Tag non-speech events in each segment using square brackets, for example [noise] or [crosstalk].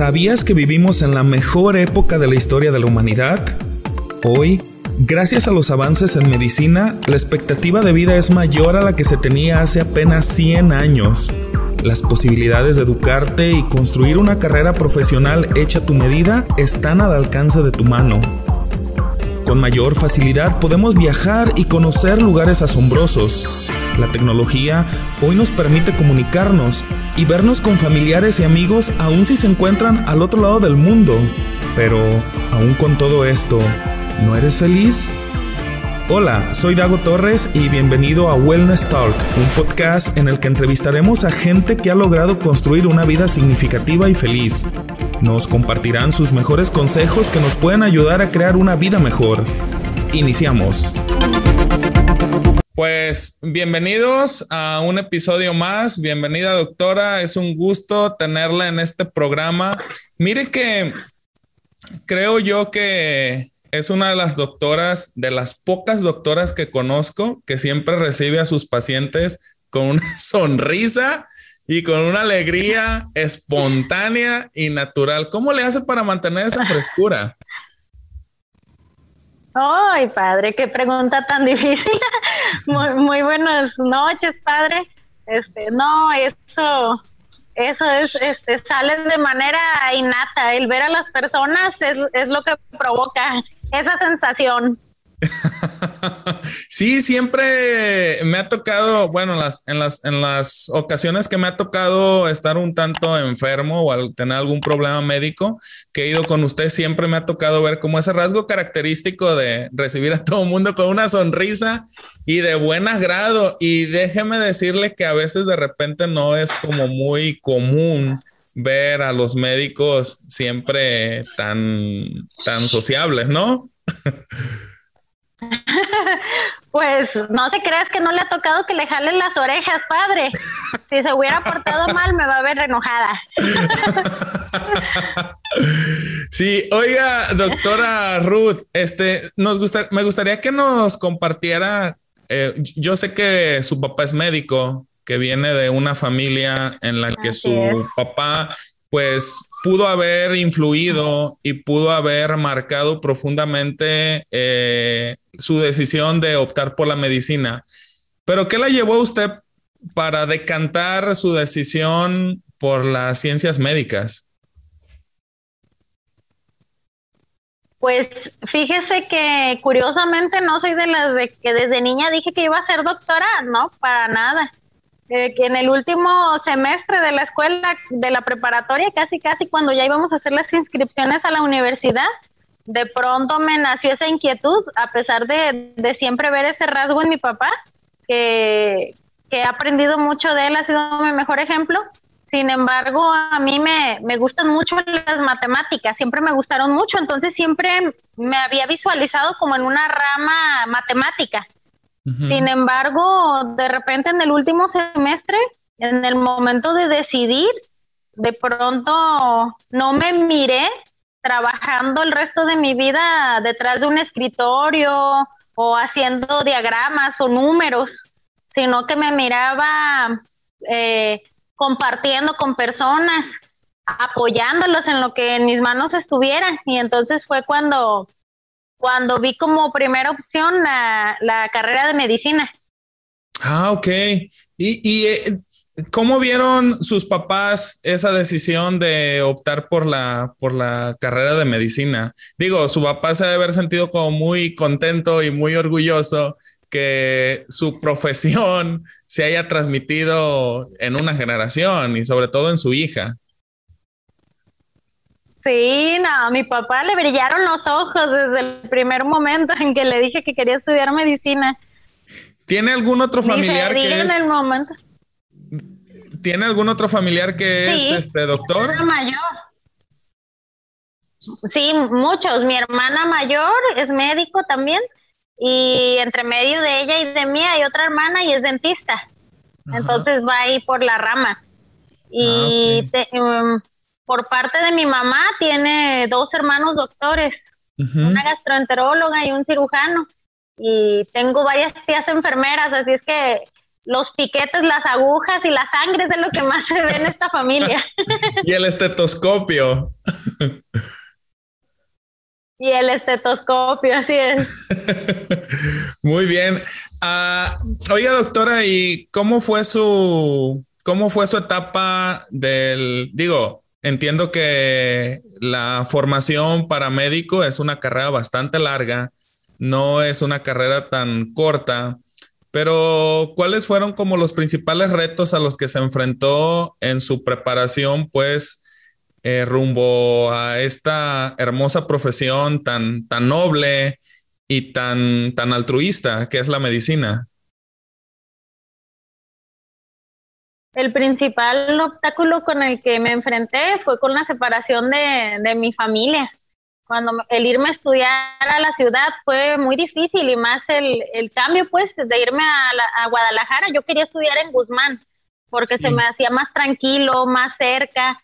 ¿Sabías que vivimos en la mejor época de la historia de la humanidad? Hoy, gracias a los avances en medicina, la expectativa de vida es mayor a la que se tenía hace apenas 100 años. Las posibilidades de educarte y construir una carrera profesional hecha a tu medida están al alcance de tu mano. Con mayor facilidad podemos viajar y conocer lugares asombrosos. La tecnología hoy nos permite comunicarnos y vernos con familiares y amigos aun si se encuentran al otro lado del mundo. Pero, aún con todo esto, ¿no eres feliz? Hola, soy Dago Torres y bienvenido a Wellness Talk, un podcast en el que entrevistaremos a gente que ha logrado construir una vida significativa y feliz. Nos compartirán sus mejores consejos que nos pueden ayudar a crear una vida mejor. Iniciamos. Pues bienvenidos a un episodio más. Bienvenida doctora. Es un gusto tenerla en este programa. Mire que creo yo que es una de las doctoras, de las pocas doctoras que conozco que siempre recibe a sus pacientes con una [laughs] sonrisa y con una alegría espontánea y natural. ¿Cómo le hace para mantener esa frescura? Ay, padre, qué pregunta tan [laughs] difícil. muy, buenas noches, padre. Este, no, eso, eso es, este, sale de manera innata. El ver a las personas es, es lo que provoca esa sensación. [laughs] sí, siempre me ha tocado, bueno, las, en, las, en las ocasiones que me ha tocado estar un tanto enfermo o tener algún problema médico que he ido con usted, siempre me ha tocado ver como ese rasgo característico de recibir a [laughs] todo el mundo con una sonrisa y de buen agrado. Y déjeme decirle que a veces de repente no es como muy común ver a los médicos siempre tan, tan sociables, ¿no? [laughs] Pues no se creas que no le ha tocado que le jalen las orejas, padre. Si se hubiera portado [laughs] mal, me va a ver enojada. [laughs] Sí, oiga, doctora Ruth, este, nos gusta, me gustaría que nos compartiera. Eh, yo sé que su papá es médico, que viene de una familia en la que su papá, pues, pudo haber influido y pudo haber marcado profundamente eh, su decisión de optar por la medicina. Pero ¿qué la llevó a usted para decantar su decisión por las ciencias médicas? Pues fíjese que curiosamente no soy de las de que desde niña dije que iba a ser doctora, no, para nada. Eh, que en el último semestre de la escuela, de la preparatoria, casi casi cuando ya íbamos a hacer las inscripciones a la universidad, de pronto me nació esa inquietud, a pesar de, de siempre ver ese rasgo en mi papá, que, que, he aprendido mucho de él, ha sido mi mejor ejemplo. Sin embargo, a mí me, me gustan mucho las matemáticas, siempre me gustaron mucho, entonces siempre me había visualizado como en una rama matemática. Sin embargo, de repente en el último semestre, en el momento de decidir, de pronto no me miré trabajando el resto de mi vida detrás de un escritorio o haciendo diagramas o números, sino que me miraba eh, compartiendo con personas, apoyándolos en lo que en mis manos estuvieran. Y entonces fue cuando cuando vi como primera opción la, carrera de medicina. Ah, ok. ¿Y, eh, cómo vieron sus papás esa decisión de optar por la, por la carrera de medicina? Digo, su papá se debe haber sentido como muy contento y muy orgulloso que su profesión [laughs] se haya transmitido en una generación y sobre todo en su hija. Sí, no, a mi papá le brillaron los ojos desde el primer momento en que le dije que quería estudiar medicina. ¿Tiene algún otro familiar que es... en el momento. ¿Tiene algún otro familiar que es este doctor? mayor. Sí, muchos. Mi hermana mayor es médico también y entre medio de ella y de mí hay otra hermana y es dentista. Entonces va ahí por la rama. Y ah, um, por parte de mi mamá tiene dos hermanos doctores, una gastroenteróloga y un cirujano. Y tengo varias tías enfermeras, así es que los piquetes, las agujas y la sangre es de lo que más se ve en esta familia. [laughs] y el estetoscopio. y el estetoscopio, así es. [laughs] Muy bien. Ah, oiga, doctora, ¿y cómo fue su cómo fue su etapa del, digo, entiendo que la formación para médico es una carrera bastante larga, no es una carrera tan corta. Pero, ¿cuáles fueron como los principales retos a los que se enfrentó en su preparación, pues, eh, rumbo a esta hermosa profesión tan, tan noble y tan, tan altruista que es la medicina? El principal obstáculo con el que me enfrenté fue con la separación de, de mi familia cuando el irme a estudiar a la ciudad fue muy difícil y más el, el cambio pues de irme a, Guadalajara. Yo quería estudiar en Guzmán porque se me hacía más tranquilo, más cerca.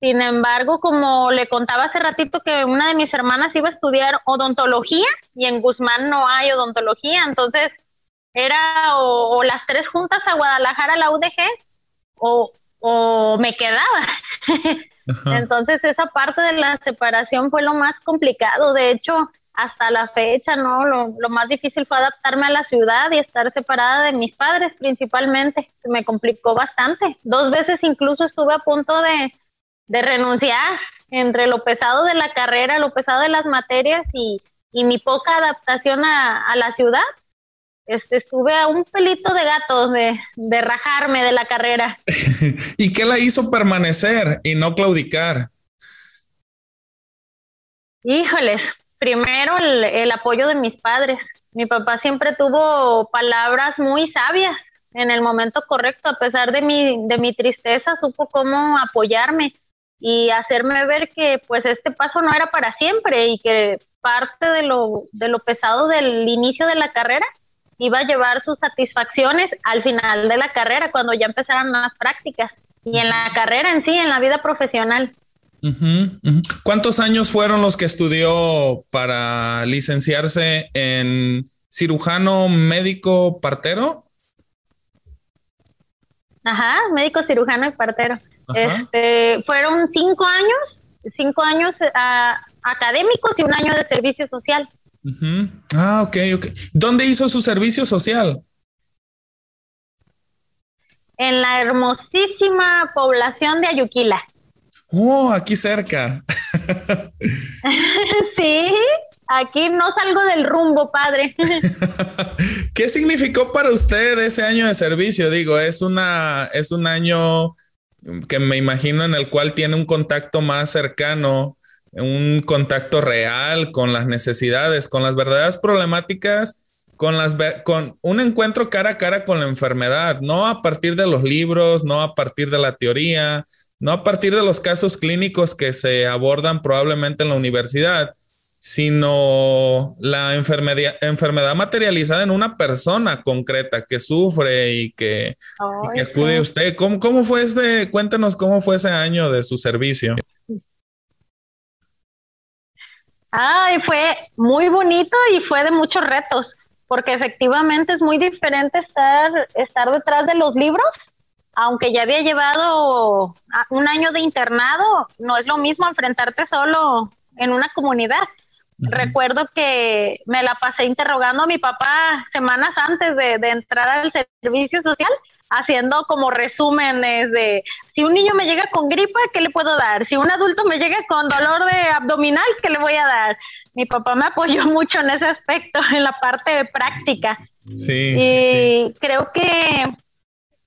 Sin embargo, como le contaba hace ratito que una de mis hermanas iba a estudiar odontología y en Guzmán no hay odontología, entonces era o, las tres juntas a Guadalajara a la UDG o, o me quedaba. Entonces esa parte de la separación fue lo más complicado. De hecho, hasta la fecha, ¿no? Lo, lo, más difícil fue adaptarme a la ciudad y estar separada de mis padres principalmente. Me complicó bastante. Dos veces incluso estuve a punto de, de renunciar entre lo pesado de la carrera, lo pesado de las materias y, y mi poca adaptación a, a la ciudad este, estuve a un pelito de gato de, de rajarme de la carrera. [laughs] ¿Y qué la hizo permanecer y no claudicar? Híjoles, primero el, el, apoyo de mis padres. Mi papá siempre tuvo palabras muy sabias en el momento correcto, a pesar de mi, de mi tristeza, supo cómo apoyarme y hacerme ver que pues este paso no era para siempre y que parte de lo, de lo pesado del inicio de la carrera iba a llevar sus satisfacciones al final de la carrera, cuando ya empezaran las prácticas y en la carrera en sí, en la vida profesional. ¿Cuántos años fueron los que estudió para licenciarse en cirujano médico partero? Ajá, médico cirujano y partero. Este, fueron cinco años, cinco años ah, académicos y un año de servicio social. Ah, ok, ok. ¿Dónde hizo su servicio social? En la hermosísima población de Ayuquila. Oh, aquí cerca. [laughs] sí, aquí no salgo del rumbo, padre. [laughs] ¿Qué significó para usted ese año de servicio? Digo, es una, es un año que me imagino en el cual tiene un contacto más cercano un contacto real con las necesidades, con las verdaderas problemáticas, con, las, con un encuentro cara a cara con la enfermedad, no a partir de los libros, no a partir de la teoría, no a partir de los casos clínicos que se abordan probablemente en la universidad, sino la enfermedad, enfermedad materializada en una persona concreta que sufre y que, acude a usted. ¿Cómo, ¿Cómo fue este? Cuéntenos cómo fue ese año de su servicio. Ay, fue muy bonito y fue de muchos retos, porque efectivamente es muy diferente estar, estar detrás de los libros, aunque ya había llevado un año de internado, no es lo mismo enfrentarte solo en una comunidad. Recuerdo que me la pasé interrogando a mi papá semanas antes de, de entrar al servicio social haciendo como resúmenes de si un niño me llega con gripa, ¿qué le puedo dar? Si un adulto me llega con dolor de abdominal, ¿qué le voy a dar? Mi papá me apoyó [laughs] mucho en ese aspecto, en la parte práctica. Sí. Y creo que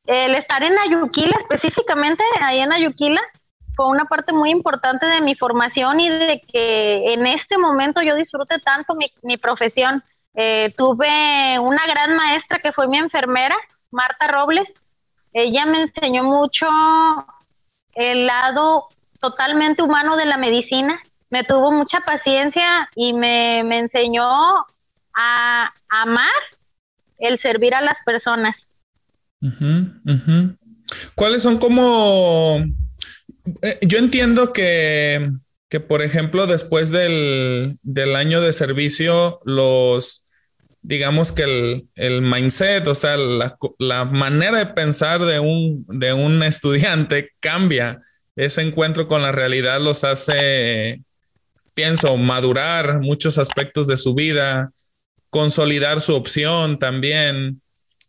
el estar en Ayuquila, específicamente ahí en Ayuquila, fue una parte muy importante de mi formación y de que en este momento yo disfrute tanto mi, mi profesión. Eh, tuve una gran maestra que fue mi enfermera, Marta Robles. Ella me enseñó mucho el lado totalmente humano de la medicina. Me tuvo mucha paciencia y me, enseñó a amar el servir a las personas. ¿Cuáles son como... Eh, yo entiendo que, que, por ejemplo, después del, del año de servicio, los digamos que el, el mindset, o sea, la, la, manera de pensar de un, de un [laughs] estudiante cambia. Ese encuentro con la realidad los hace, pienso, madurar muchos aspectos de su vida, consolidar su opción también.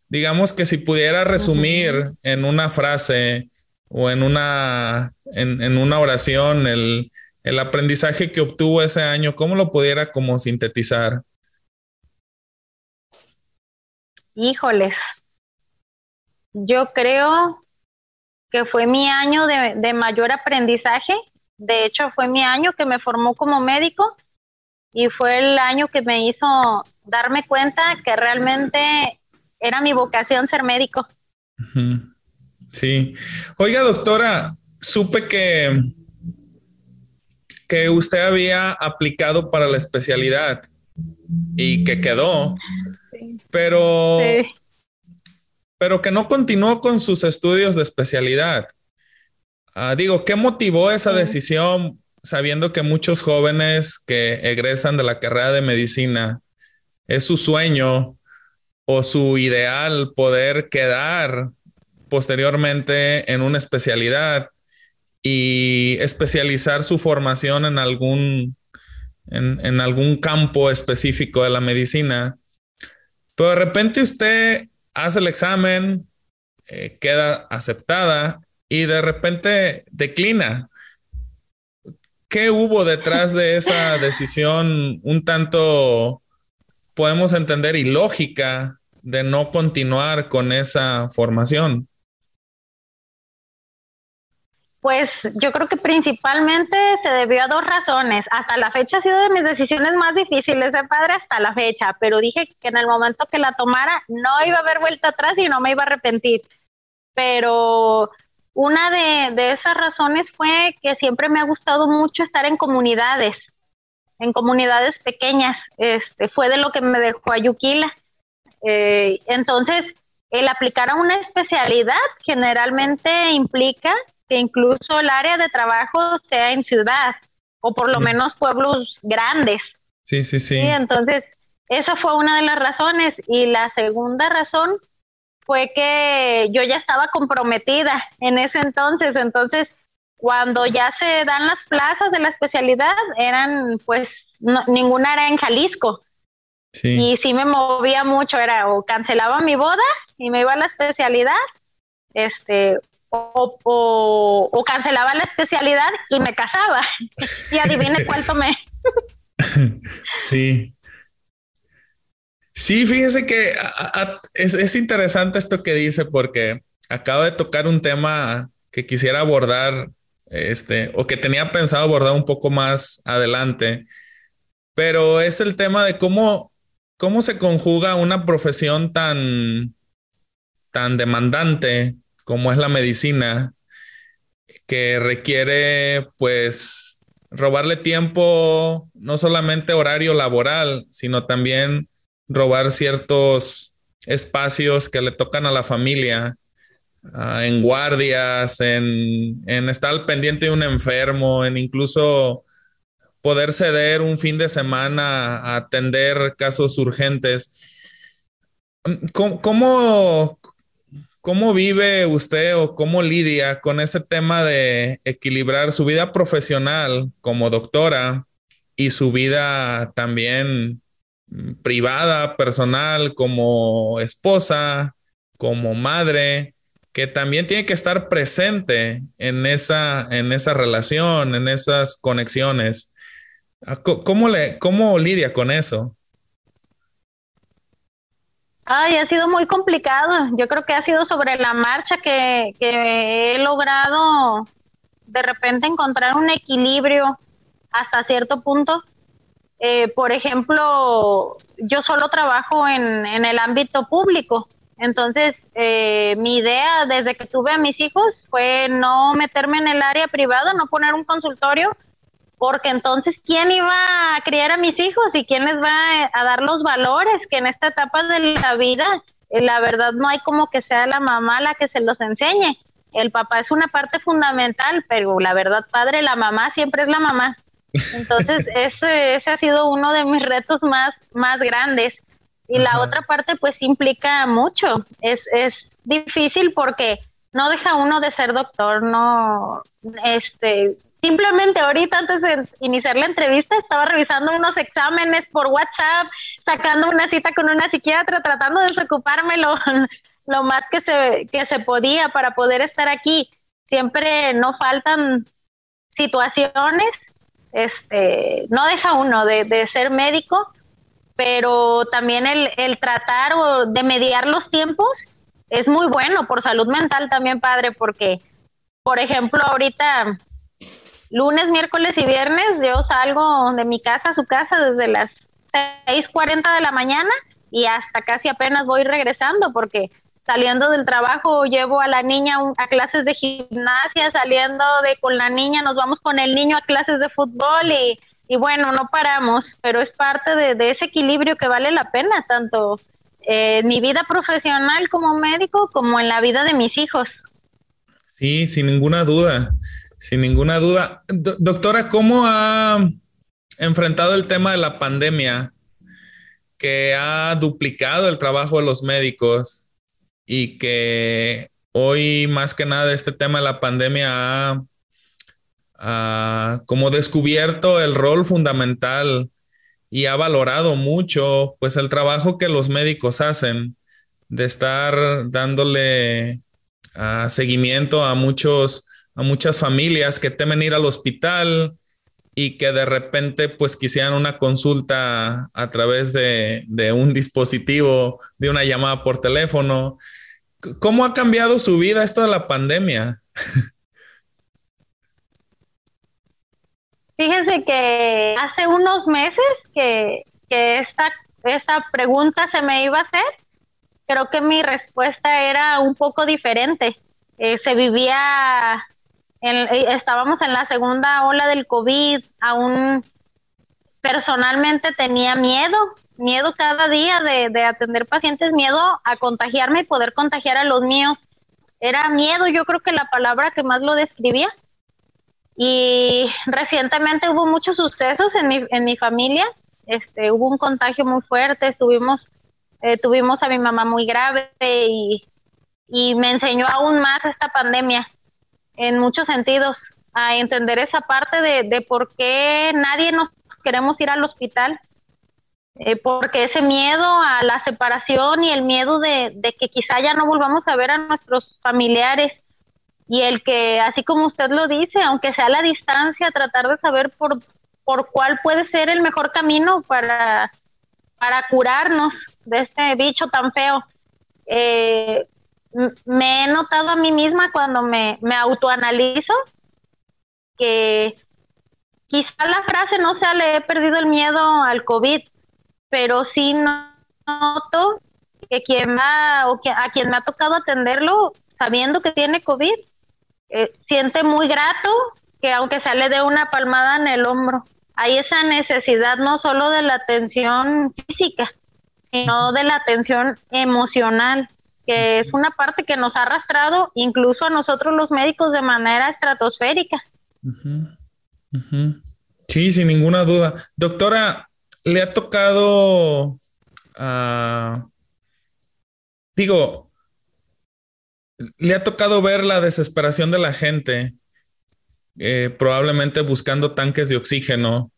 Digamos que si pudiera resumir en una frase o en una, en, en una oración el, el aprendizaje que obtuvo ese año, ¿cómo lo pudiera como sintetizar? Híjoles, yo creo que fue mi año de, mayor aprendizaje. De hecho, fue mi año que me formó como médico y fue el año que me hizo darme cuenta que realmente era mi vocación ser médico. Sí. Oiga, doctora, supe que, que usted había aplicado para la especialidad y que quedó pero, pero que no continuó con sus estudios de especialidad. Ah, digo, ¿qué motivó esa decisión sabiendo que muchos jóvenes que egresan de la carrera de medicina es su sueño o su ideal poder quedar posteriormente en una especialidad y especializar su formación en algún, en algún campo específico de la medicina? Pero de repente usted hace el examen, eh, queda aceptada y de repente declina. ¿Qué hubo detrás de esa [laughs] decisión un tanto, podemos entender, ilógica de no continuar con esa formación? Pues yo creo que principalmente se debió a dos razones. Hasta la fecha ha sido de mis decisiones más difíciles de padre hasta la fecha, pero dije que en el momento que la tomara no iba a haber vuelta atrás y no me iba a arrepentir. Pero una de, de esas razones fue que siempre me ha gustado mucho estar en comunidades, en comunidades pequeñas. Este, fue de lo que me dejó a Yuquila. Eh, entonces, el aplicar a una especialidad generalmente implica que incluso el área de trabajo sea en ciudad o por lo menos pueblos grandes. Sí, sí, sí. entonces, esa fue una de las razones. Y la segunda razón fue que yo ya estaba comprometida en ese entonces. Entonces, cuando ya se dan las plazas de la especialidad, eran pues ninguna era en Jalisco. Sí. Y sí me movía mucho, era o cancelaba mi boda y me iba a la especialidad, este, o, cancelaba la especialidad y me casaba. y adivine [laughs] cuál tomé. sí. Sí, fíjese que es, interesante esto que dice porque acabo de tocar un tema que quisiera abordar, este, o que tenía pensado abordar un poco más adelante, pero es el tema de cómo, cómo se conjuga una profesión tan, tan demandante como es la medicina, que requiere pues robarle tiempo, no solamente horario laboral, sino también robar ciertos espacios que le tocan a la familia, ah, en guardias, en, en estar al pendiente de un enfermo, en incluso poder ceder un fin de semana a atender casos urgentes. ¿Cómo, ¿Cómo vive usted o cómo lidia con ese tema de equilibrar su vida profesional como doctora y su vida también mm, privada, personal, como esposa, como madre, que también tiene que estar presente en esa, en esa relación, en esas conexiones? ¿Cómo, le, ¿Cómo lidia con eso? Ay, ha sido muy complicado. Yo creo que ha sido sobre la marcha que, he logrado de repente encontrar un equilibrio hasta cierto punto. Eh, por ejemplo, yo solo trabajo en, en el ámbito público. Entonces, eh, mi idea desde que tuve a mis hijos fue no meterme en el área privada, no poner un consultorio, porque entonces, ¿quién iba a criar a mis hijos y quién les va a dar los valores que en esta etapa de la vida, eh, la verdad no hay como que sea la mamá la que se los enseñe. El papá es una parte fundamental, pero la verdad, padre, la mamá siempre es la mamá. Entonces, [laughs] ese, ese ha sido uno de mis retos más, más grandes. y la otra parte pues implica mucho. Es, es difícil porque no deja uno de ser doctor, no, este, simplemente ahorita antes de iniciar la entrevista estaba revisando unos exámenes por WhatsApp, sacando una cita con una psiquiatra, tratando de desocuparme lo, [laughs] lo más que se, que se podía para poder estar aquí. Siempre no faltan situaciones, este, no deja uno de, de ser médico, pero también el, el tratar o de mediar los tiempos es muy bueno por salud mental también, padre, porque, por ejemplo, ahorita lunes, miércoles y viernes yo salgo de mi casa a su casa desde las 6.40 de la mañana y hasta casi apenas voy regresando porque saliendo del trabajo llevo a la niña a clases de gimnasia, saliendo de con la niña nos vamos con el niño a clases de fútbol y, y bueno, no paramos, pero es parte de, ese equilibrio que vale la pena, tanto en mi vida profesional como médico como en la vida de mis hijos. Sí, sin ninguna duda, sin ninguna duda. doctora, ¿cómo ha enfrentado el tema de la pandemia que ha duplicado el trabajo de los médicos y que hoy más que nada este tema de la pandemia ha, como descubierto el rol fundamental y ha valorado mucho pues el trabajo que los médicos hacen de estar dándole ah, seguimiento a muchos a muchas familias que temen ir al hospital y que de repente pues quisieran una consulta a través de, de un dispositivo, de una llamada por teléfono. ¿Cómo ha cambiado su vida esto de la pandemia? [laughs] Fíjense que hace unos meses que, esta, esta pregunta se me iba a hacer, creo que mi respuesta era un poco diferente. Eh, se vivía, eh, estábamos en la segunda ola del COVID, aún personalmente tenía miedo, miedo cada día de, de atender pacientes, miedo a contagiarme y poder contagiar a los míos. Era miedo, yo creo que la palabra que más lo describía. Y recientemente hubo muchos sucesos en mi, en mi familia. Este, hubo un contagio muy fuerte, estuvimos, eh, tuvimos a mi mamá muy grave y, y me enseñó aún más esta pandemia en muchos sentidos a entender esa parte de, de por qué nadie nos queremos ir al hospital, eh, porque ese miedo a la separación y el miedo de, de, que quizá ya no volvamos a ver a nuestros familiares y el que, así como usted lo dice, aunque sea a la distancia, tratar de saber por, por cuál puede ser el mejor camino para, para curarnos de este bicho tan feo. Eh, me he notado a mí misma cuando me, me autoanalizo que quizá la frase no sea le he perdido el miedo al COVID, pero sí noto que quien va, o que a quien me ha tocado atenderlo sabiendo que tiene COVID, eh, siente muy grato que aunque sale de una palmada en el hombro, hay esa necesidad no solo de la atención física, sino de la atención emocional, que es una parte que nos ha arrastrado incluso a nosotros los médicos de manera estratosférica. Sí, sin ninguna duda. Doctora, ¿le ha tocado, uh, digo, le ha tocado ver la desesperación de la gente, eh, probablemente buscando tanques de oxígeno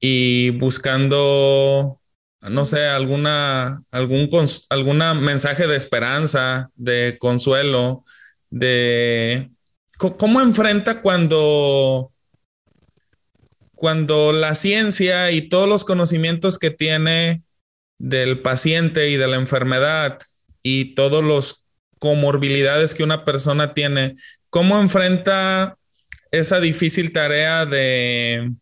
y buscando, no sé, alguna, algún alguna mensaje de esperanza, de consuelo, de cómo enfrenta cuando cuando la ciencia y todos los conocimientos que tiene del paciente y de la enfermedad y todos los comorbilidades que una persona tiene, ¿cómo enfrenta esa difícil tarea de,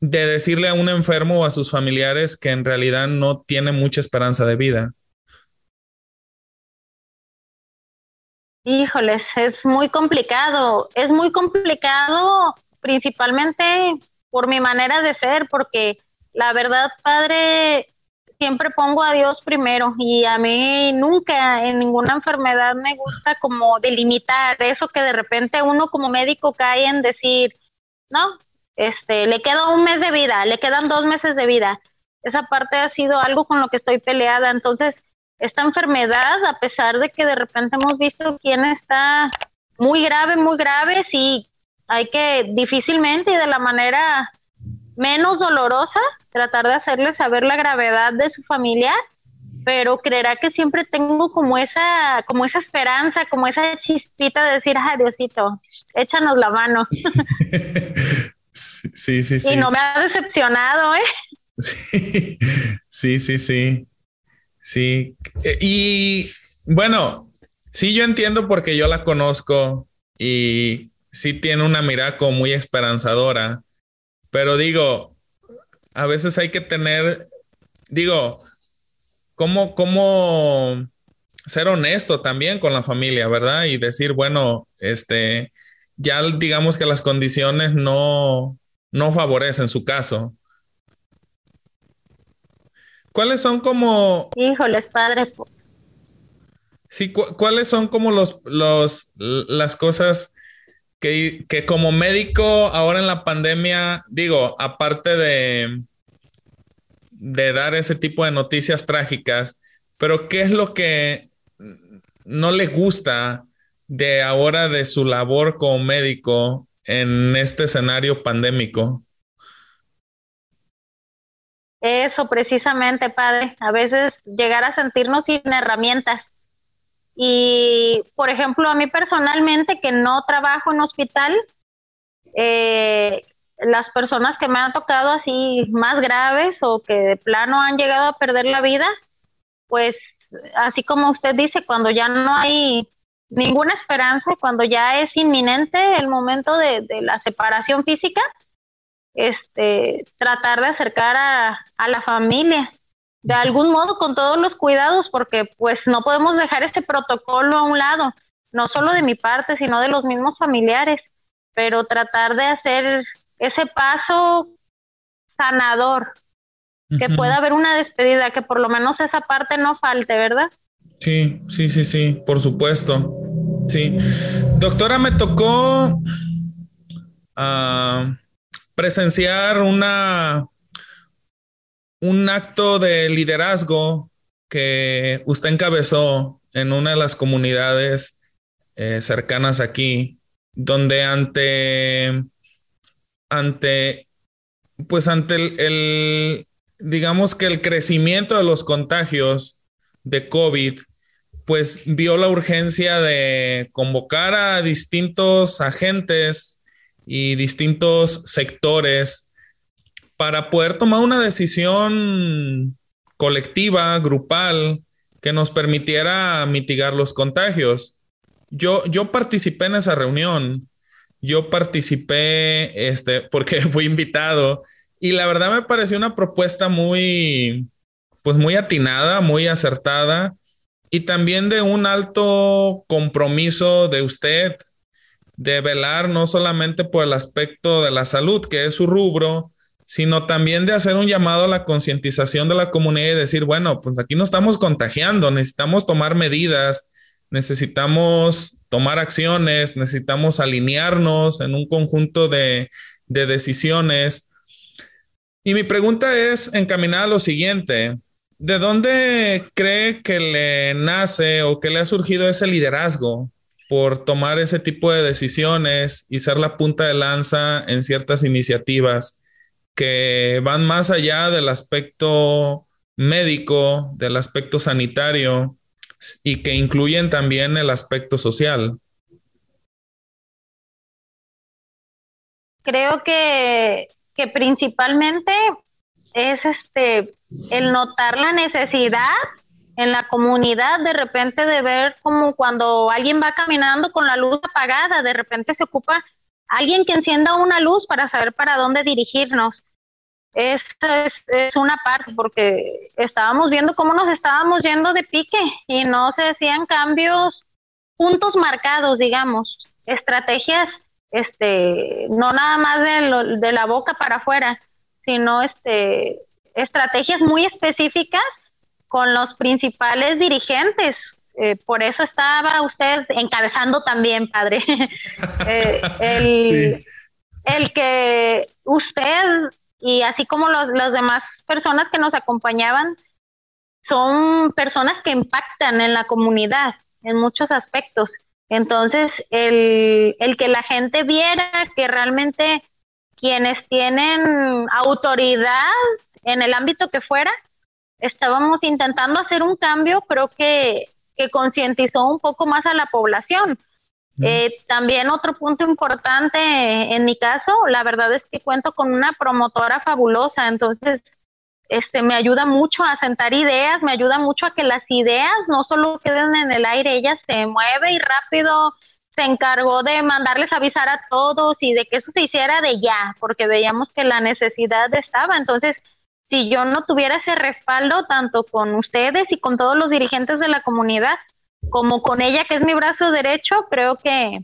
de decirle a un enfermo o a sus familiares que en realidad no tiene mucha esperanza de vida? Híjoles, es muy complicado, es muy complicado principalmente por mi manera de ser, porque la verdad, padre, siempre pongo a Dios primero y a mí nunca en ninguna enfermedad me gusta como delimitar eso que de repente uno como médico cae en decir, no, este, le queda un mes de vida, le quedan dos meses de vida. esa parte ha sido algo con lo que estoy peleada. Entonces, esta enfermedad, a pesar de que de repente hemos visto quién está muy grave, muy grave, sí, hay que difícilmente y de la manera menos dolorosa tratar de hacerle saber la gravedad de su familiar, pero creerá que siempre tengo como esa, como esa esperanza, como esa chispita de decir, ah, Diosito, échanos la mano. [laughs] sí, sí, sí. Y no me ha decepcionado, ¿eh? [laughs] Sí, sí, sí, sí. Sí. Y bueno, sí, yo entiendo porque yo la conozco y sí tiene una mirada como muy esperanzadora, pero digo, a veces hay que tener, digo, ¿cómo, cómo ser honesto también con la familia, verdad? Y decir, bueno, este, ya digamos que las condiciones no, no favorecen su caso. ¿Cuáles son como... Híjoles, padre. Sí, ¿cuáles son como los, los, las cosas que, como médico ahora en la pandemia, digo, aparte de, de dar ese tipo de noticias trágicas, pero ¿qué es lo que no le gusta de ahora de su labor como médico en este escenario pandémico? Eso precisamente, padre. A veces llegar a sentirnos sin herramientas y, por ejemplo, a mí personalmente, que no trabajo en hospital, eh, las personas que me han tocado así más graves o que de plano han llegado a perder la vida, pues así como usted dice, cuando ya no hay ninguna esperanza, cuando ya es inminente el momento de, la separación física, este, tratar de acercar a, a la familia. De algún modo con todos los cuidados, porque pues no podemos dejar este protocolo a un lado, no solo de mi parte, sino de los mismos familiares, pero tratar de hacer ese paso sanador, que pueda haber una despedida, que por lo menos esa parte no falte, ¿verdad? Sí, sí, sí, sí, por supuesto. Sí. Doctora, me tocó ah, presenciar una un acto de liderazgo que usted encabezó en una de las comunidades eh, cercanas aquí, donde ante, ante, pues ante el, digamos que el crecimiento de los contagios de COVID, pues vio la urgencia de convocar a distintos agentes y distintos sectores para poder tomar una decisión colectiva, grupal, que nos permitiera mitigar los contagios. Yo, yo participé en esa reunión, yo participé este, [laughs] porque fui invitado y la verdad me pareció una propuesta muy, pues muy atinada, muy acertada y también de un alto compromiso de usted de velar no solamente por el aspecto de la salud, que es su rubro, sino también de hacer un llamado a la concientización de la comunidad y decir, bueno, pues aquí no estamos contagiando, necesitamos tomar medidas, necesitamos tomar acciones, necesitamos alinearnos en un conjunto de, de decisiones. Y mi pregunta es encaminada a lo siguiente. ¿De dónde cree que le nace o que le ha surgido ese liderazgo por tomar ese tipo de decisiones y ser la punta de lanza en ciertas iniciativas? que van más allá del aspecto médico, del aspecto sanitario y que incluyen también el aspecto social. Creo que, que principalmente es este el notar la necesidad en la comunidad de repente de ver como cuando alguien va caminando con la luz apagada, de repente se ocupa alguien que encienda una luz para saber para dónde dirigirnos. Esta es, una parte, porque estábamos viendo cómo nos estábamos yendo de pique y no se hacían cambios, puntos marcados, digamos, estrategias, este, no nada más de, de la boca para afuera, sino este, estrategias muy específicas con los principales dirigentes. Eh, por eso estaba usted encabezando también, padre, [laughs] eh, el, el que usted y así como los, las demás personas que nos acompañaban, son personas que impactan en la comunidad en muchos aspectos. Entonces, el, el que la gente viera que realmente quienes tienen autoridad en el ámbito que fuera, estábamos intentando hacer un cambio, creo que, que concientizó un poco más a la población. Eh, también otro punto importante en mi caso, la verdad es que cuento con una promotora fabulosa, entonces este me ayuda mucho a sentar ideas, me ayuda mucho a que las ideas no solo queden en el aire, ella se mueve y rápido se encargó de mandarles avisar a todos y de que eso se hiciera de ya, porque veíamos que la necesidad estaba. Entonces, si yo no tuviera ese respaldo, tanto con ustedes y con todos los dirigentes de la comunidad, como con ella, que es mi brazo derecho, creo que,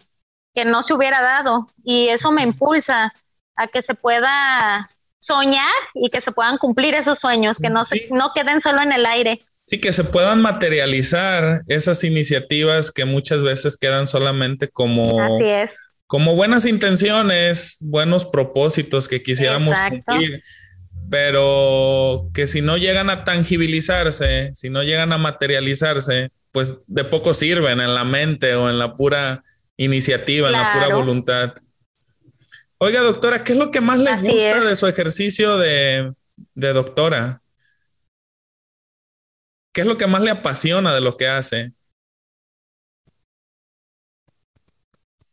que no se hubiera dado. Y eso me impulsa a que se pueda soñar y que se puedan cumplir esos sueños, que no, se, no queden solo en el aire. Sí, que se puedan materializar esas iniciativas que muchas veces quedan solamente como, como buenas intenciones, buenos propósitos que quisiéramos cumplir, pero que si no llegan a tangibilizarse, si no llegan a materializarse, pues de poco sirven en la mente o en la pura iniciativa, en la pura voluntad. Oiga, doctora, ¿qué es lo que más le gusta de su ejercicio de, de doctora? ¿Qué es lo que más le apasiona de lo que hace?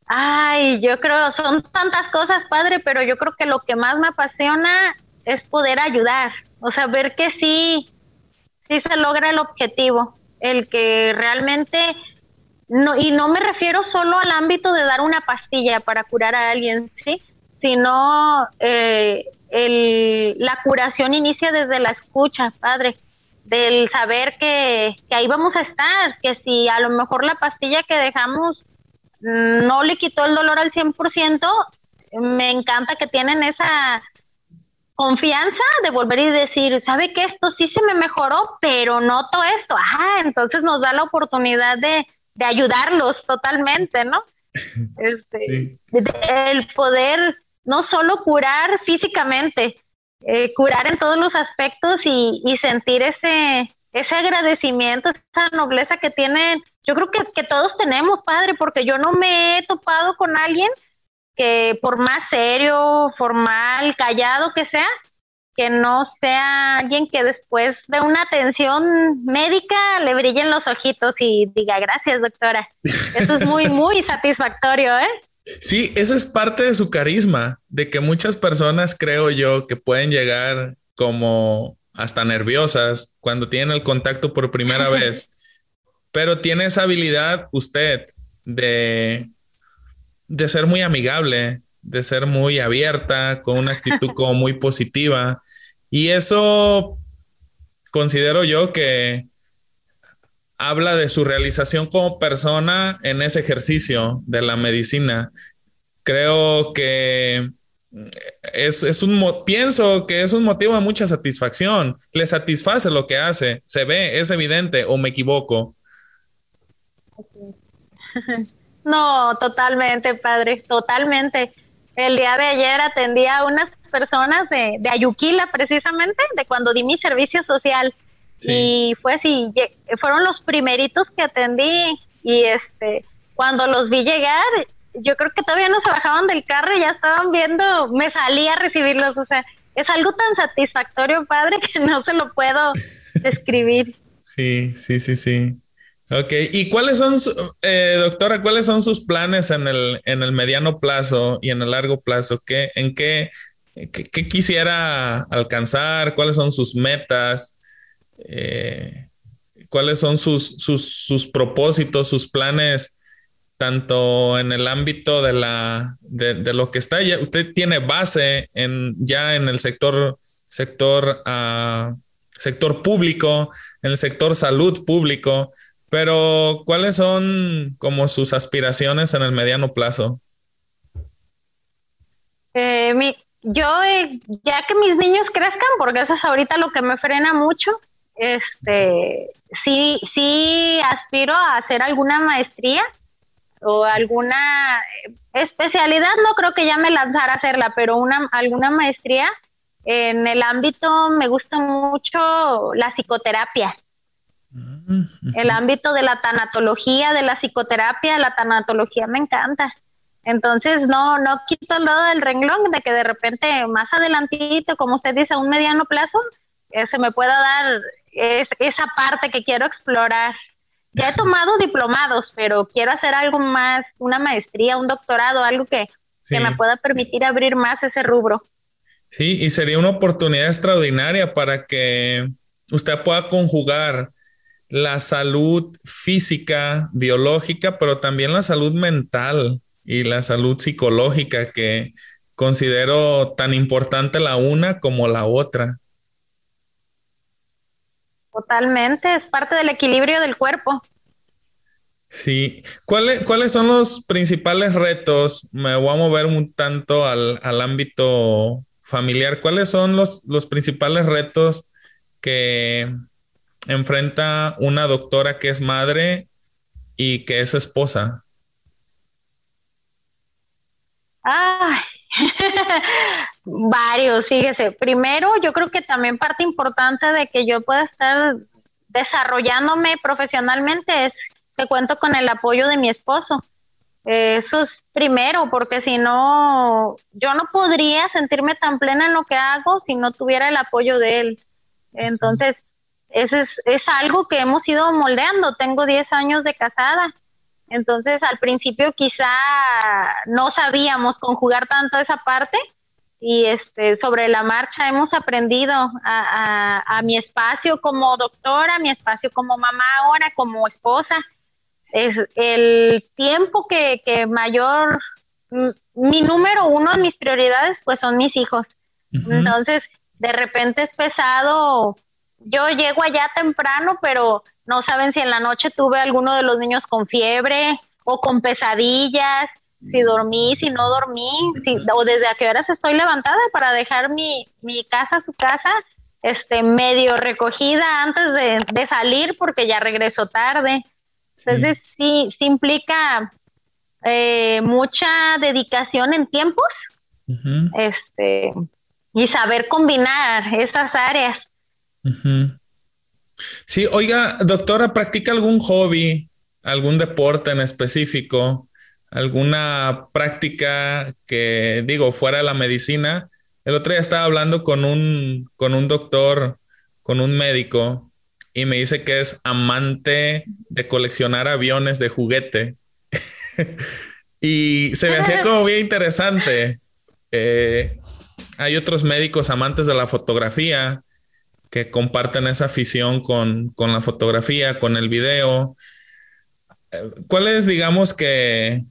Ay, yo creo, son tantas cosas, padre, pero yo creo que lo que más me apasiona es poder ayudar, o sea, ver que sí, sí se logra el objetivo, el que realmente, no, y no me refiero solo al ámbito de dar una pastilla para curar a alguien, ¿sí? Sino eh, el, la curación inicia desde la escucha, padre del saber que, ahí vamos a estar, que si a lo mejor la pastilla que dejamos no le quitó el dolor al 100%, me encanta que tienen esa confianza de volver y decir, ¿sabe que esto sí se me mejoró, pero noto esto? Ah, entonces nos da la oportunidad de, de ayudarlos totalmente, ¿no? [laughs] Este, El poder no solo curar físicamente, eh, curar en todos los aspectos y, sentir ese, ese agradecimiento, esa nobleza que tienen. Yo creo que, que todos tenemos, padre, porque yo no me he topado con alguien que por más serio, formal, callado que sea, que no sea alguien que después de una atención médica le brillen los ojitos y diga gracias doctora. Eso es muy, muy [laughs] satisfactorio, ¿eh? Sí, esa es parte de su carisma, de que muchas personas creo yo que pueden llegar como hasta nerviosas cuando tienen el contacto por primera [laughs] vez, pero tiene esa habilidad usted de, de ser muy amigable, de ser muy abierta, con una actitud [laughs] como muy positiva. Y eso considero yo que habla de su realización como persona en ese ejercicio de la medicina. Creo que es, es, un pienso que es un motivo de mucha satisfacción. Le satisface lo que hace, se ve, es evidente, o me equivoco. [laughs] No, totalmente, padre, totalmente. El día de ayer atendí a unas personas de, de Ayuquila, precisamente, de cuando di mi servicio social. Y fue así, fueron los primeritos que atendí y este, cuando los vi llegar, yo creo que todavía no se bajaban del carro y ya estaban viendo, me salí a recibirlos, o sea, es algo tan satisfactorio, padre, [laughs] que no se lo puedo describir. Sí, sí, sí, sí. Ok, ¿y cuáles son, eh, doctora, cuáles son sus planes en el, en el mediano plazo y en el largo plazo? ¿Qué, ¿En qué, qué quisiera alcanzar? ¿Cuáles son sus metas? Eh, cuáles son sus, sus, propósitos, sus planes, tanto en el ámbito de, la, de, lo que está. Ya, usted tiene base en, ya en el sector, sector, uh, sector público, en el sector salud público, pero ¿cuáles son como sus aspiraciones en el mediano plazo? Eh, mi, yo, eh, ya que mis niños crezcan, porque eso es ahorita lo que me frena mucho, este, sí, sí aspiro a hacer alguna maestría o alguna especialidad, no creo que ya me lanzara a hacerla, pero una, alguna maestría en el ámbito me gusta mucho la psicoterapia. El ámbito de la tanatología, de la psicoterapia, la tanatología me encanta. Entonces, no, no quito el lado del renglón de que de repente más adelantito, como usted dice, a un mediano plazo, eh, se me pueda dar esa parte que quiero explorar. Ya he tomado diplomados, pero quiero hacer algo más, una maestría, un doctorado, algo que, que me pueda permitir abrir más ese rubro. Sí, y sería una oportunidad extraordinaria para que usted pueda conjugar la salud física, biológica, pero también la salud mental y la salud psicológica que considero tan importante la una como la otra. Totalmente, es parte del equilibrio del cuerpo. Sí, ¿cuáles, ¿cuáles son los principales retos? Me voy a mover un tanto al, ámbito familiar. ¿Cuáles son los, los principales retos que enfrenta una doctora que es madre y que es esposa? Ay, [laughs] varios, fíjese. Primero, yo creo que también parte importante de que yo pueda estar desarrollándome profesionalmente es que cuento con el apoyo de mi esposo. Eso es primero, porque si no, yo no podría sentirme tan plena en lo que hago si no tuviera el apoyo de él. Entonces, es, es algo que hemos ido moldeando. Tengo 10 años de casada entonces, al principio quizá no sabíamos conjugar tanto esa parte y este, sobre la marcha hemos aprendido a, mi espacio como doctora, mi espacio como mamá ahora, como esposa. Es el tiempo que, que mayor, mi número uno, mis prioridades, pues son mis hijos. Entonces, de repente es pesado. Yo llego allá temprano, pero no saben si en la noche tuve alguno de los niños con fiebre o con pesadillas, si dormí, si no dormí, o desde a qué horas estoy levantada para dejar mi, mi casa, su casa, este, medio recogida antes de, salir porque ya regreso tarde. Entonces sí, sí implica eh, mucha dedicación en tiempos este, y saber combinar esas áreas. Sí, oiga, doctora, ¿practica algún hobby, algún deporte en específico, alguna práctica que, digo, fuera de la medicina? El otro día estaba hablando con un, con un doctor, con un médico, y me dice que es amante de coleccionar aviones de juguete. [laughs] y se me hacía como bien interesante. Eh, hay otros médicos amantes de la fotografía que comparten esa afición con, la fotografía, con el video. Eh, ¿Cuál es, digamos, que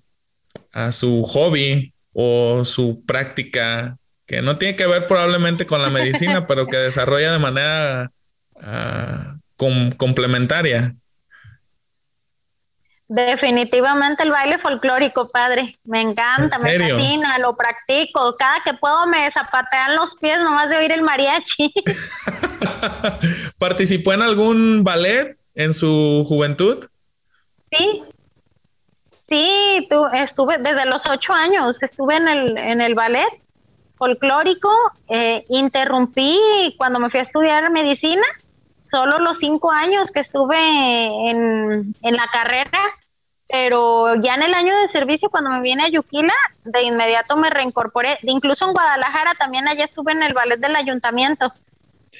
a su hobby o su práctica, que no tiene que ver probablemente con la medicina, [laughs] pero que desarrolla de manera ah, complementaria? Definitivamente el baile folclórico, padre. Me encanta, me fascina, lo practico. Cada que puedo me zapatean los pies nomás de oír el mariachi. [laughs] ¿Participó en algún ballet en su juventud? Sí. Sí, tú, estuve desde los ocho años, estuve en el, en el ballet folclórico. Eh, interrumpí cuando me fui a estudiar medicina solo los cinco años que estuve en, en, la carrera pero ya en el año de servicio, cuando me vine a Yuquila, de inmediato me reincorporé. Incluso en Guadalajara también allá estuve en el ballet del ayuntamiento,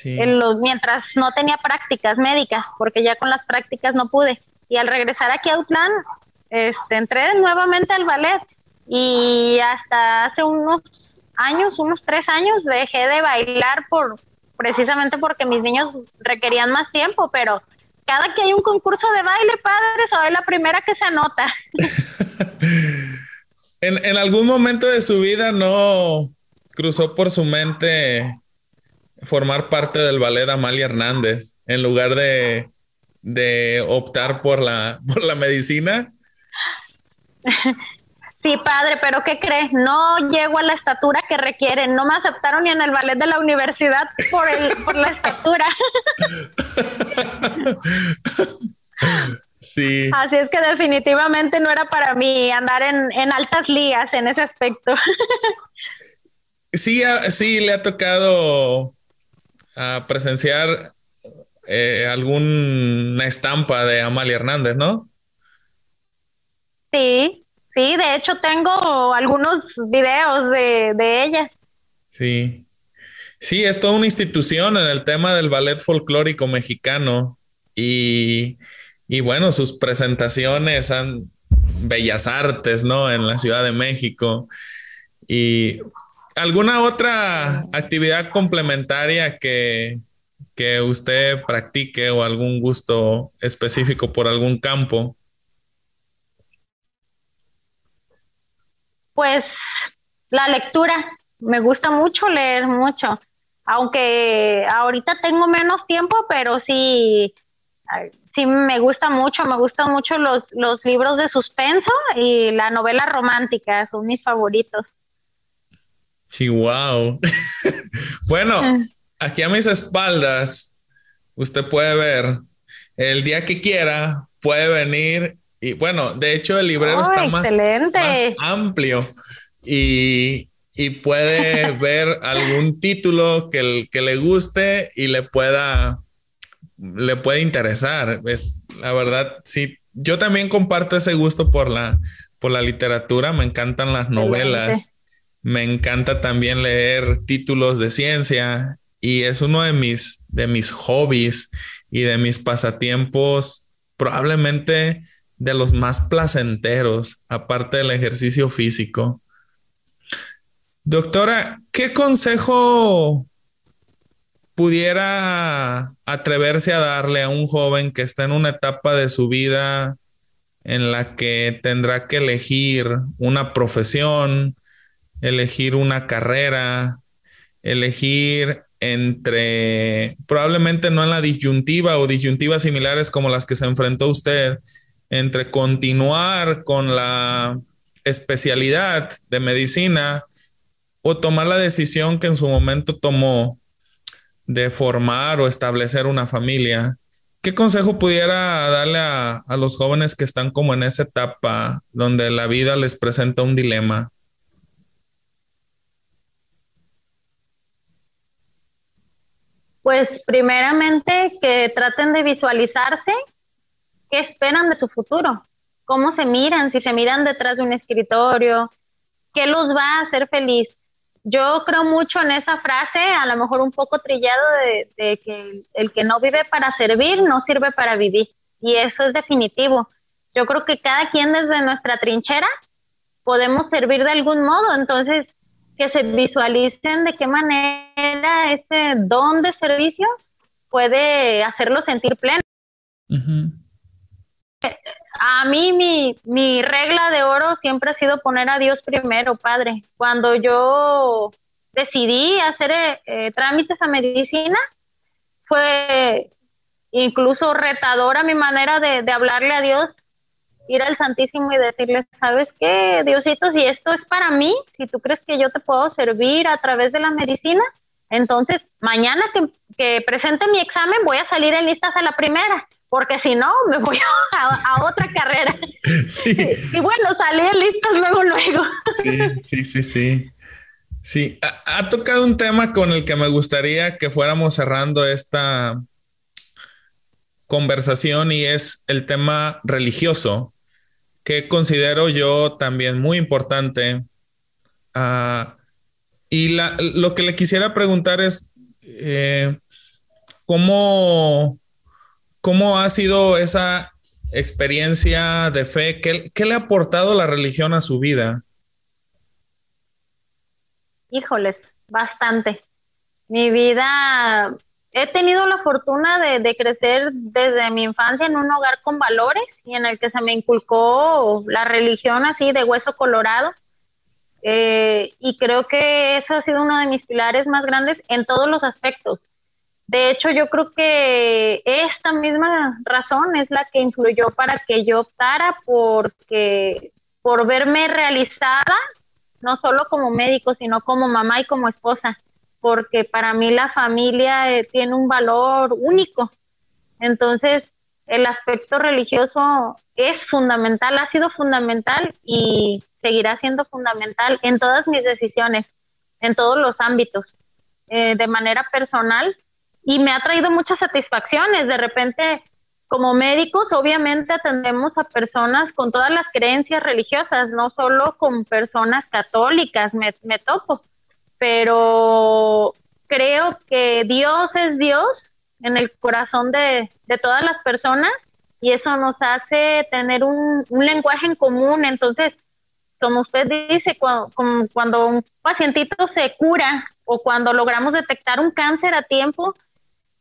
en los, mientras no tenía prácticas médicas, porque ya con las prácticas no pude. Y al regresar aquí a Utlán, este, entré nuevamente al ballet y hasta hace unos años, unos tres años, dejé de bailar por precisamente porque mis niños requerían más tiempo, pero cada que hay un concurso de baile, padre, soy la primera que se anota. [laughs] en, algún momento de su vida no cruzó por su mente formar parte del ballet Amalia Hernández en lugar de, de optar por la, [laughs] por la medicina? [laughs] Sí, padre, pero ¿qué crees? No llego a la estatura que requieren. No me aceptaron ni en el ballet de la universidad por, el, por la estatura. Sí. Así es que definitivamente no era para mí andar en, en altas ligas en ese aspecto. sí, sí le ha tocado a presenciar eh, alguna estampa de Amalia Hernández, ¿no? Sí, sí, de hecho tengo algunos videos de, de ella. Sí, sí, es toda una institución en el tema del ballet folclórico mexicano y, y bueno, sus presentaciones han Bellas Artes, ¿no? En la Ciudad de México. Y ¿Alguna otra actividad complementaria que, que usted practique o algún gusto específico por algún campo? Pues la lectura. Me gusta mucho leer mucho. Aunque ahorita tengo menos tiempo, pero sí, sí me gusta mucho. Me gustan mucho los, los libros de suspenso y la novela romántica. Son mis favoritos. Sí, wow. [laughs] bueno, ah. aquí a mis espaldas, usted puede ver, el día que quiera, puede venir y bueno, de hecho el librero está más, amplio y, puede [laughs] ver algún título que, que, le guste y le pueda, le puede interesar. Es, la verdad, sí, yo también comparto ese gusto por la, por la literatura, me encantan las novelas. Me encanta también leer títulos de ciencia y es uno de mis, de mis hobbies y de mis pasatiempos, probablemente de los más placenteros, aparte del ejercicio físico. Doctora, ¿qué consejo pudiera atreverse a darle a un joven que está en una etapa de su vida en la que tendrá que elegir una profesión, elegir una carrera, elegir entre, probablemente no en la disyuntiva o disyuntivas similares como las que se enfrentó usted, entre continuar con la especialidad de medicina o tomar la decisión que en su momento tomó de formar o establecer una familia. ¿Qué consejo pudiera darle a, los jóvenes que están como en esa etapa donde la vida les presenta un dilema? Pues primeramente que traten de visualizarse qué esperan de su futuro, cómo se miran, si se miran detrás de un escritorio, qué los va a hacer feliz. Yo creo mucho en esa frase, a lo mejor un poco trillado, de, que el que no vive para servir no sirve para vivir. Y eso es definitivo. Yo creo que cada quien desde nuestra trinchera podemos servir de algún modo. Entonces, que se visualicen de qué manera ese don de servicio puede hacerlo sentir pleno. A mí mi, mi, regla de oro siempre ha sido poner a Dios primero, Padre. Cuando yo decidí hacer eh, eh, trámites a medicina, fue incluso retadora mi manera de, hablarle a Dios ir al Santísimo y decirle, ¿sabes qué, Diosito? Si esto es para mí, si tú crees que yo te puedo servir a través de la medicina, entonces mañana que, que presente mi examen voy a salir en listas a la primera, porque si no, me voy [laughs] a, otra carrera. [laughs] Sí. Y bueno, salí en listas luego, luego. Sí, sí, sí, sí. Sí, ha, ha tocado un tema con el que me gustaría que fuéramos cerrando esta conversación y es el tema religioso que considero yo también muy importante. Ah, y lo que le quisiera preguntar es, eh, ¿cómo, ¿cómo ha sido esa experiencia de fe? ¿Qué, ¿Qué, le ha aportado la religión a su vida? Híjoles, bastante. Mi vida he tenido la fortuna de, crecer desde mi infancia en un hogar con valores y en el que se me inculcó la religión así de hueso colorado. Eh, y creo que eso ha sido uno de mis pilares más grandes en todos los aspectos. De hecho, yo creo que esta misma razón es la que influyó para que yo optara porque, por verme realizada, no solo como médico, sino como mamá y como esposa porque para mí la familia eh, tiene un valor único. Entonces, el aspecto religioso es fundamental, ha sido fundamental y seguirá siendo fundamental en todas mis decisiones. en todos los ámbitos, eh, de manera personal, y me ha traído muchas satisfacciones. De repente, como médicos, obviamente atendemos a personas con todas las creencias religiosas, no solo con personas católicas, me, topo, pero creo que Dios es Dios en el corazón de, de todas las personas y eso nos hace tener un, un lenguaje en común. Entonces, como usted dice, cuando, cuando un pacientito se cura o cuando logramos detectar un cáncer a tiempo,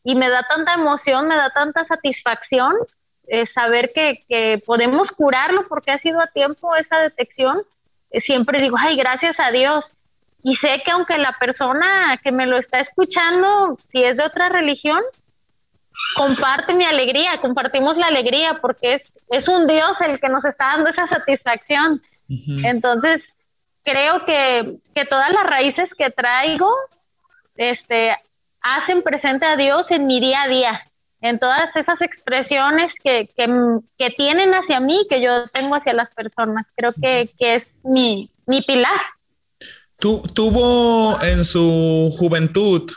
y me da tanta emoción, me da tanta satisfacción eh, saber que, que, podemos curarlo porque ha sido a tiempo esa detección. Eh, siempre digo, ay, gracias a Dios. Y sé que aunque la persona que me lo está escuchando, si es de otra religión, comparte mi alegría, compartimos la alegría porque es, es un Dios el que nos está dando esa satisfacción. Entonces, creo que, que todas las raíces que traigo este, hacen presente a Dios en mi día a día, en todas esas expresiones que, que, tienen hacia mí, que yo tengo hacia las personas. Creo que, que es mi, mi pilar. ¿Tu, ¿Tuvo en su juventud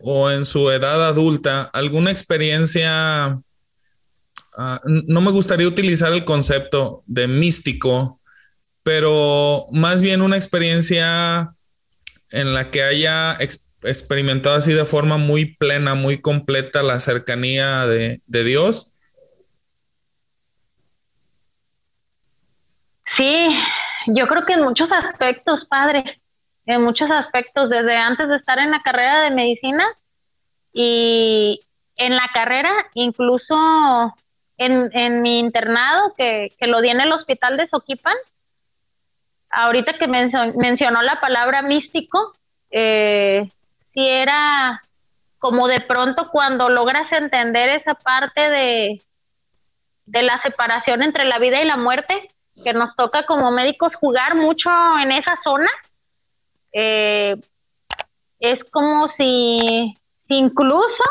o en su edad adulta alguna experiencia? Uh, no me gustaría utilizar el concepto de místico, pero más bien una experiencia en la que haya experimentado así de forma muy plena, muy completa la cercanía de, Dios. Sí, yo creo que en muchos aspectos, padre, en muchos aspectos, desde antes de estar en la carrera de medicina y en la carrera, incluso en, mi internado, que, que, lo di en el hospital de Soquipan, ahorita que mencionó la palabra místico, eh, si era como de pronto cuando logras entender esa parte de, de la separación entre la vida y la muerte, que nos toca como médicos jugar mucho en esa zona, eh, es como si, si incluso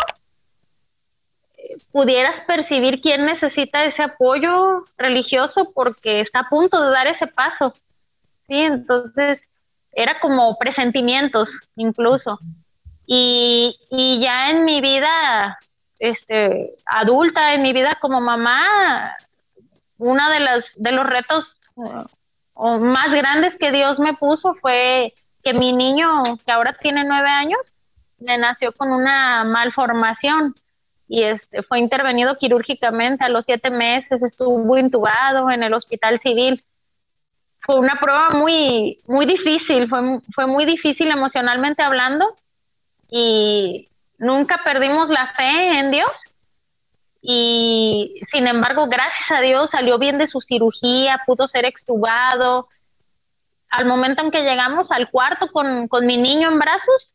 pudieras percibir quién necesita ese apoyo religioso porque está a punto de dar ese paso. Sí, entonces era como presentimientos incluso. Y, y ya en mi vida este, adulta, en mi vida como mamá, uno de los, de los retos uh, más grandes que Dios me puso fue que mi niño, que ahora tiene nueve años, me nació con una malformación y este, fue intervenido quirúrgicamente. A los siete meses, estuvo intubado en el hospital civil. Fue una prueba muy, muy difícil, fue, fue muy difícil emocionalmente hablando y nunca perdimos la fe en Dios. Y sin embargo, gracias a Dios salió bien de su cirugía, pudo ser extubado. Al momento en que llegamos al cuarto con, con mi niño en brazos,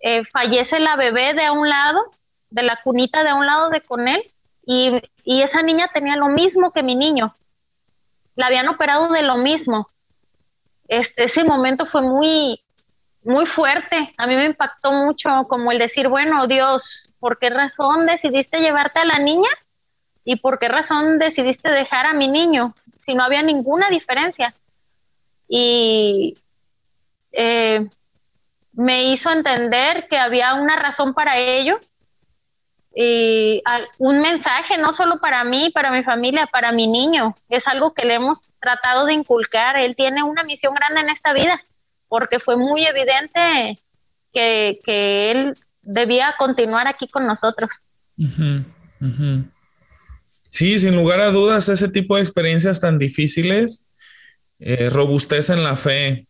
eh, fallece la bebé de un lado, de la cunita de un lado de con él, y, y esa niña tenía lo mismo que mi niño la habían operado de lo mismo. Este, ese momento fue muy, muy fuerte. A mí me impactó mucho como el decir, bueno, Dios, ¿por qué razón decidiste llevarte a la niña? ¿Y por qué razón decidiste dejar a mi niño? Si no había ninguna diferencia. Y eh, me hizo entender que había una razón para ello y un mensaje no solo para mí, para mi familia, para mi niño. Es algo que le hemos tratado de inculcar. Él tiene una misión grande en esta vida porque fue muy evidente que, que él debía continuar aquí con nosotros. Sí, sin lugar a dudas, ese tipo de experiencias tan difíciles eh, robustecen la fe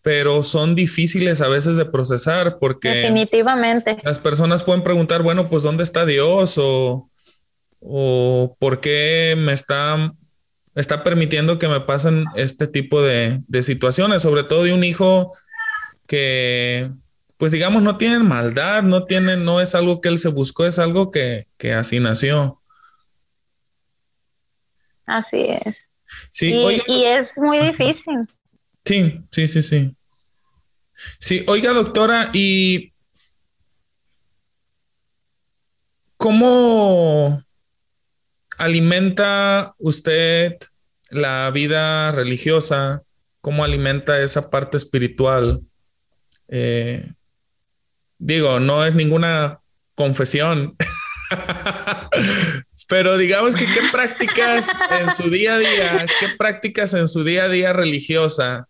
pero son difíciles a veces de procesar porque definitivamente las personas pueden preguntar, bueno, pues ¿dónde está Dios? o, o ¿por qué me está, está permitiendo que me pasen este tipo de, de situaciones? Sobre todo de un hijo que, pues digamos, no tiene maldad, no tiene, no es algo que él se buscó, es algo que, que así nació. Así es. Sí, y, y es muy difícil. Sí, sí, sí, sí. Sí, oiga, doctora, ¿y cómo alimenta usted la vida religiosa? ¿Cómo alimenta esa parte espiritual Eh, digo, no es ninguna confesión, [laughs] pero digamos que qué prácticas en su día a día, qué prácticas en su día a día religiosa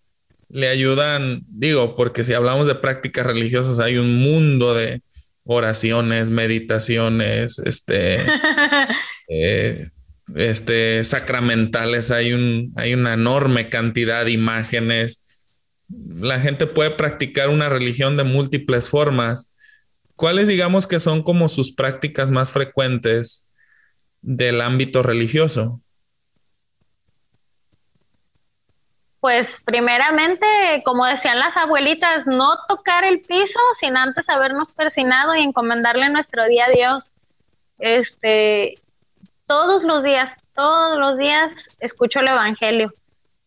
le ayudan, digo, porque si hablamos de prácticas religiosas hay un mundo de oraciones, meditaciones, este, [laughs] eh, este, sacramentales, hay, un, hay una enorme cantidad de imágenes. La gente puede practicar una religión de múltiples formas. ¿Cuáles digamos que son como sus prácticas más frecuentes del ámbito religioso? Pues primeramente, como decían las abuelitas, no tocar el piso sin antes habernos persinado y encomendarle nuestro día a Dios. Este, todos los días, todos los días escucho el Evangelio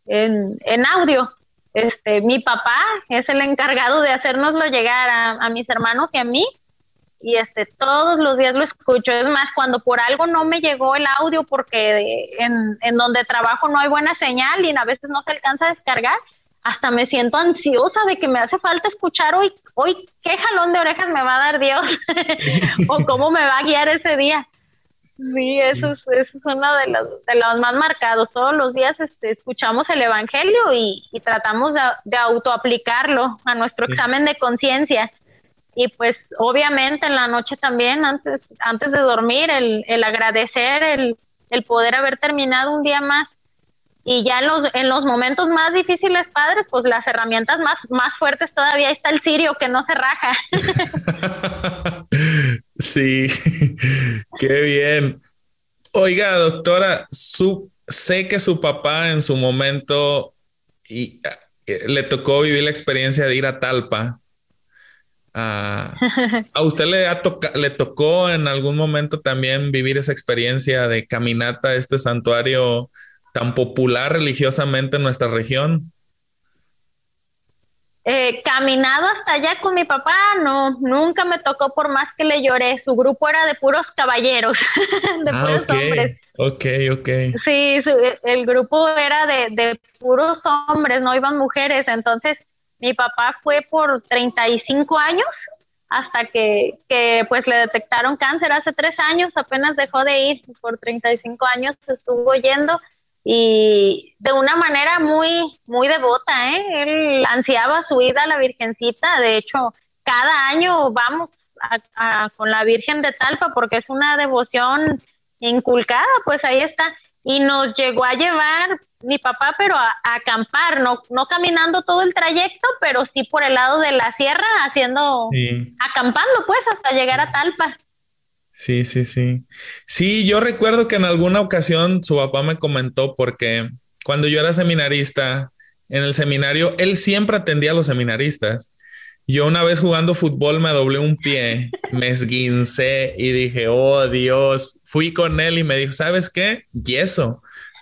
en, en audio. Este, mi papá es el encargado de hacérnoslo llegar a, mis hermanos y a mí y este todos los días lo escucho. Es más, cuando por algo no me llegó el audio porque en, en, donde trabajo no hay buena señal y a veces no se alcanza a descargar, hasta me siento ansiosa de que me hace falta escuchar hoy, hoy qué jalón de orejas me va a dar Dios [laughs] o cómo me va a guiar ese día. Sí, eso es, eso es uno de los, de los más marcados. Todos los días este, escuchamos el Evangelio y, y tratamos de, de autoaplicarlo a nuestro examen de conciencia y pues obviamente en la noche también, antes, antes de dormir, el, el agradecer, el, el, poder haber terminado un día más. Y ya en los, en los momentos más difíciles, padres, pues las herramientas más, más fuertes todavía está el sirio que no se raja. [laughs] [laughs] sí, [laughs] qué bien. Oiga, doctora, su, sé que su papá en su momento y, eh, le tocó vivir la experiencia de ir a Talpa Ah, [laughs] ¿A usted le, le tocó en algún momento también vivir esa experiencia de caminata a este santuario tan popular religiosamente en nuestra región? Eh, caminado hasta allá con mi papá, no, nunca me tocó por más que le lloré. Su grupo era de puros caballeros, [laughs] de ah, puros hombres. Ok, ok. Sí, el grupo era de, de puros hombres, no iban mujeres. Entonces, mi papá fue por 35 años hasta que, que, pues le detectaron cáncer hace tres años, apenas dejó de ir, por 35 años estuvo yendo y de una manera muy, muy devota, ¿eh? Él ansiaba su ida a la Virgencita, de hecho, cada año vamos con la Virgen de Talpa porque es una devoción inculcada, pues ahí está, y nos llegó a llevar mi papá, pero a, acampar, no, no caminando todo el trayecto, pero sí por el lado de la sierra, haciendo, acampando pues hasta llegar a Talpa. Sí, sí, sí. Sí, yo recuerdo que en alguna ocasión su papá me comentó porque cuando yo era seminarista en el seminario, él siempre atendía a los seminaristas. Yo una vez jugando fútbol me doblé un pie, [laughs] me esguincé y dije, oh Dios, fui con él y me dijo, ¿sabes qué? Yeso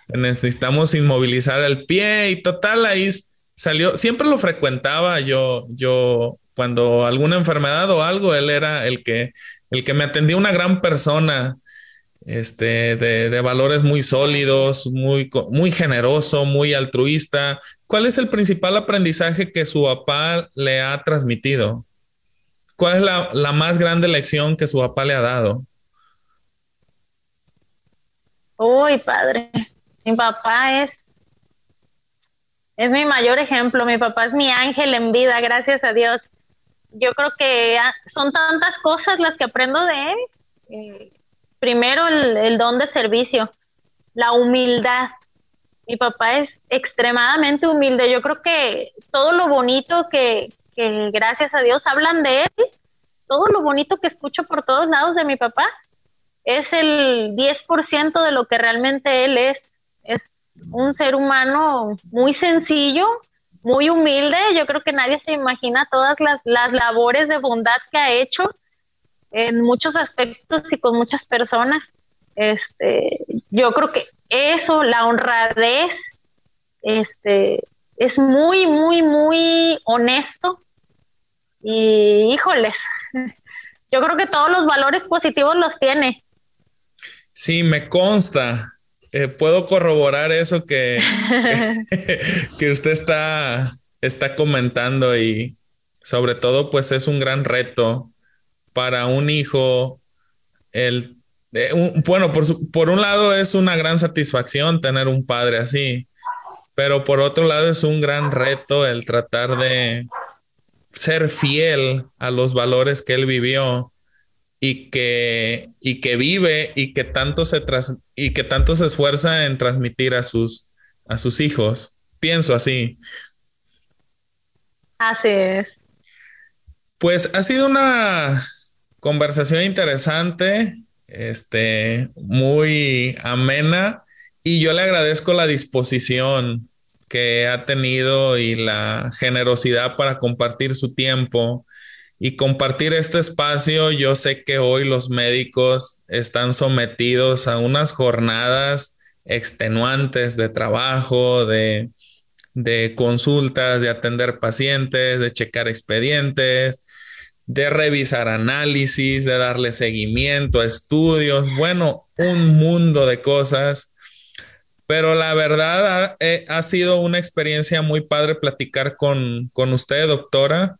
necesitamos inmovilizar el pie y total ahí salió, siempre lo frecuentaba yo, yo cuando alguna enfermedad o algo, él era el que, el que me atendía una gran persona, este, de, de, valores muy sólidos, muy, muy generoso, muy altruista. ¿Cuál es el principal aprendizaje que su papá le ha transmitido? ¿Cuál es la, la más grande lección que su papá le ha dado? Uy, padre. Mi papá es, es mi mayor ejemplo, mi papá es mi ángel en vida, gracias a Dios. Yo creo que son tantas cosas las que aprendo de él. Eh, primero el, don de servicio, la humildad. Mi papá es extremadamente humilde. Yo creo que todo lo bonito que, que gracias a Dios hablan de él, todo lo bonito que escucho por todos lados de mi papá, es el 10% de lo que realmente él es es un ser humano muy sencillo, muy humilde. Yo creo que nadie se imagina todas las, las labores de bondad que ha hecho en muchos aspectos y con muchas personas. Este, yo creo que eso, la honradez, este, es muy, muy, muy honesto. Y híjoles, [laughs] yo creo que todos los valores positivos los tiene. Sí, me consta. Eh, puedo corroborar eso que, [laughs] [laughs] que usted está, está comentando y sobre todo pues es un gran reto para un hijo el bueno, por, por un lado es una gran satisfacción tener un padre así, pero por otro lado es un gran reto el tratar de ser fiel a los valores que él vivió y que, y que vive y que tanto se y que tanto se esfuerza en transmitir a sus, a sus hijos. Pienso así. Así es. Pues ha sido una conversación interesante, este, muy amena y yo le agradezco la disposición que ha tenido y la generosidad para compartir su tiempo y compartir este espacio. Yo sé que hoy los médicos están sometidos a unas jornadas extenuantes de trabajo, de, de consultas, de atender pacientes, de checar expedientes, de revisar análisis, de darle seguimiento a estudios, bueno, un mundo de cosas. Pero la verdad ha, eh, ha sido una experiencia muy padre platicar con, con usted, doctora.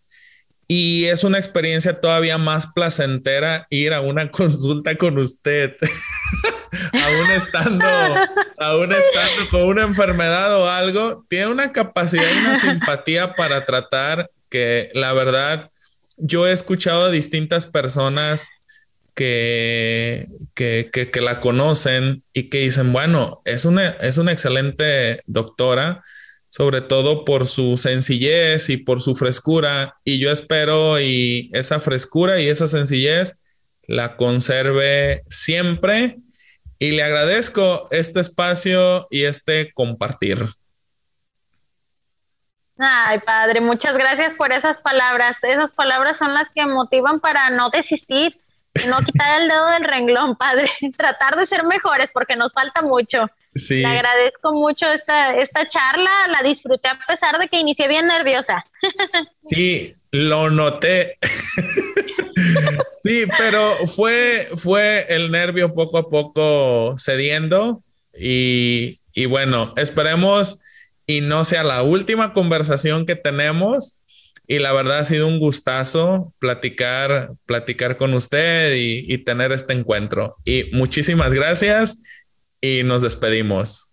Y es una experiencia todavía más placentera ir a una [laughs] consulta con usted, [laughs] aún estando, aún estando con una enfermedad o algo, tiene una capacidad y una simpatía para tratar que la verdad yo he escuchado a distintas personas que, que, que, la conocen y que dicen, bueno, es una, es una excelente doctora, sobre todo por su sencillez y por su frescura. Y yo espero y esa frescura y esa sencillez la conserve siempre. Y le agradezco este espacio y este compartir. Ay, padre, muchas gracias por esas palabras. Esas palabras son las que motivan para no desistir, no quitar el dedo del renglón, padre. [laughs] Tratar de ser mejores porque nos falta mucho. Sí. Le agradezco mucho esta, esta charla, la disfruté a pesar de que inicié bien nerviosa. [laughs] Sí, lo noté. sí, pero fue, fue el nervio poco a poco cediendo y, y bueno, esperemos y no sea la última conversación que tenemos. Y la verdad ha sido un gustazo platicar, platicar con usted y, y tener este encuentro. Y muchísimas gracias y nos despedimos.